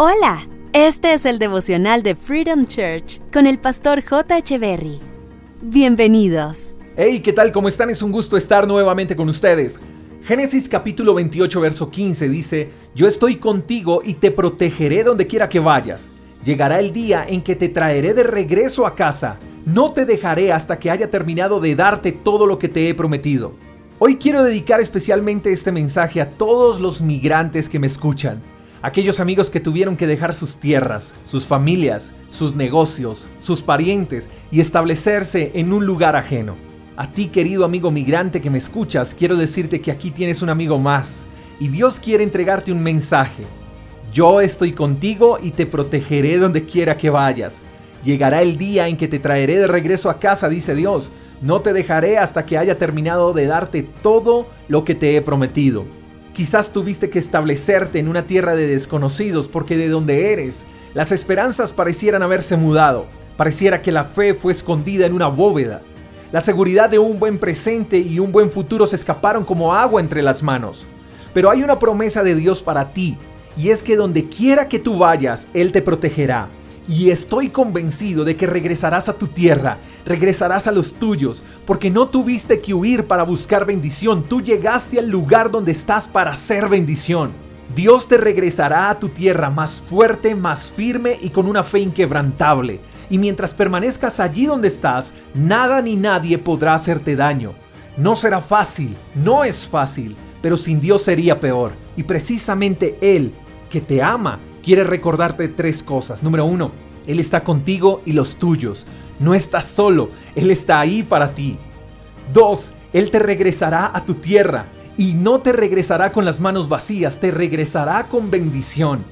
Hola, este es el devocional de Freedom Church con el pastor J. Berry. Bienvenidos. Hey, ¿qué tal? ¿Cómo están? Es un gusto estar nuevamente con ustedes. Génesis capítulo 28, verso 15 dice, Yo estoy contigo y te protegeré donde quiera que vayas. Llegará el día en que te traeré de regreso a casa. No te dejaré hasta que haya terminado de darte todo lo que te he prometido. Hoy quiero dedicar especialmente este mensaje a todos los migrantes que me escuchan. Aquellos amigos que tuvieron que dejar sus tierras, sus familias, sus negocios, sus parientes y establecerse en un lugar ajeno. A ti querido amigo migrante que me escuchas, quiero decirte que aquí tienes un amigo más y Dios quiere entregarte un mensaje. Yo estoy contigo y te protegeré donde quiera que vayas. Llegará el día en que te traeré de regreso a casa, dice Dios. No te dejaré hasta que haya terminado de darte todo lo que te he prometido. Quizás tuviste que establecerte en una tierra de desconocidos porque de donde eres, las esperanzas parecieran haberse mudado. Pareciera que la fe fue escondida en una bóveda. La seguridad de un buen presente y un buen futuro se escaparon como agua entre las manos. Pero hay una promesa de Dios para ti, y es que donde quiera que tú vayas, Él te protegerá y estoy convencido de que regresarás a tu tierra, regresarás a los tuyos, porque no tuviste que huir para buscar bendición, tú llegaste al lugar donde estás para hacer bendición. Dios te regresará a tu tierra más fuerte, más firme y con una fe inquebrantable. Y mientras permanezcas allí donde estás, nada ni nadie podrá hacerte daño. No será fácil, no es fácil, pero sin Dios sería peor. Y precisamente Él, que te ama, quiere recordarte tres cosas. Número uno, Él está contigo y los tuyos. No estás solo, Él está ahí para ti. Dos, Él te regresará a tu tierra y no te regresará con las manos vacías, te regresará con bendición.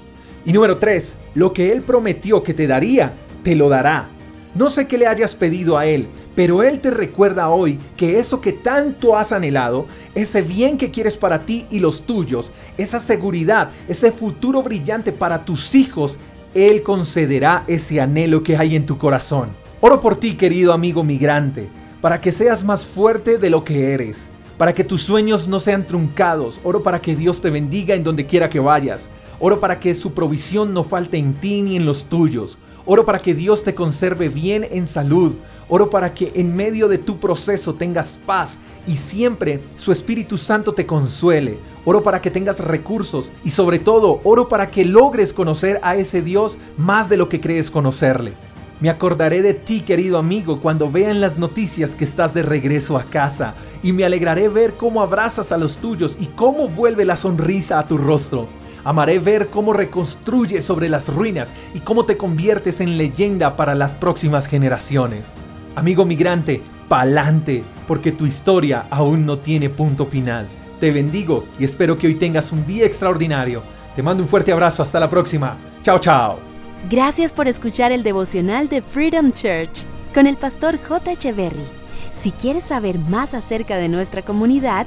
Y número tres, lo que Él prometió que te daría, te lo dará. No sé qué le hayas pedido a Él, pero Él te recuerda hoy que eso que tanto has anhelado, ese bien que quieres para ti y los tuyos, esa seguridad, ese futuro brillante para tus hijos, Él concederá ese anhelo que hay en tu corazón. Oro por ti, querido amigo migrante, para que seas más fuerte de lo que eres, para que tus sueños no sean truncados. Oro para que Dios te bendiga en donde quiera que vayas. Oro para que su provisión no falte en ti ni en los tuyos. Oro para que Dios te conserve bien en salud. Oro para que en medio de tu proceso tengas paz y siempre su Espíritu Santo te consuele. Oro para que tengas recursos y sobre todo oro para que logres conocer a ese Dios más de lo que crees conocerle. Me acordaré de ti, querido amigo, cuando vean las noticias que estás de regreso a casa y me alegraré ver cómo abrazas a los tuyos y cómo vuelve la sonrisa a tu rostro. Amaré ver cómo reconstruyes sobre las ruinas y cómo te conviertes en leyenda para las próximas generaciones. Amigo migrante, pa'lante, porque tu historia aún no tiene punto final. Te bendigo y espero que hoy tengas un día extraordinario. Te mando un fuerte abrazo, hasta la próxima. Chao, chao. Gracias por escuchar el devocional de Freedom Church con el pastor J. Echeverry. Si quieres saber más acerca de nuestra comunidad,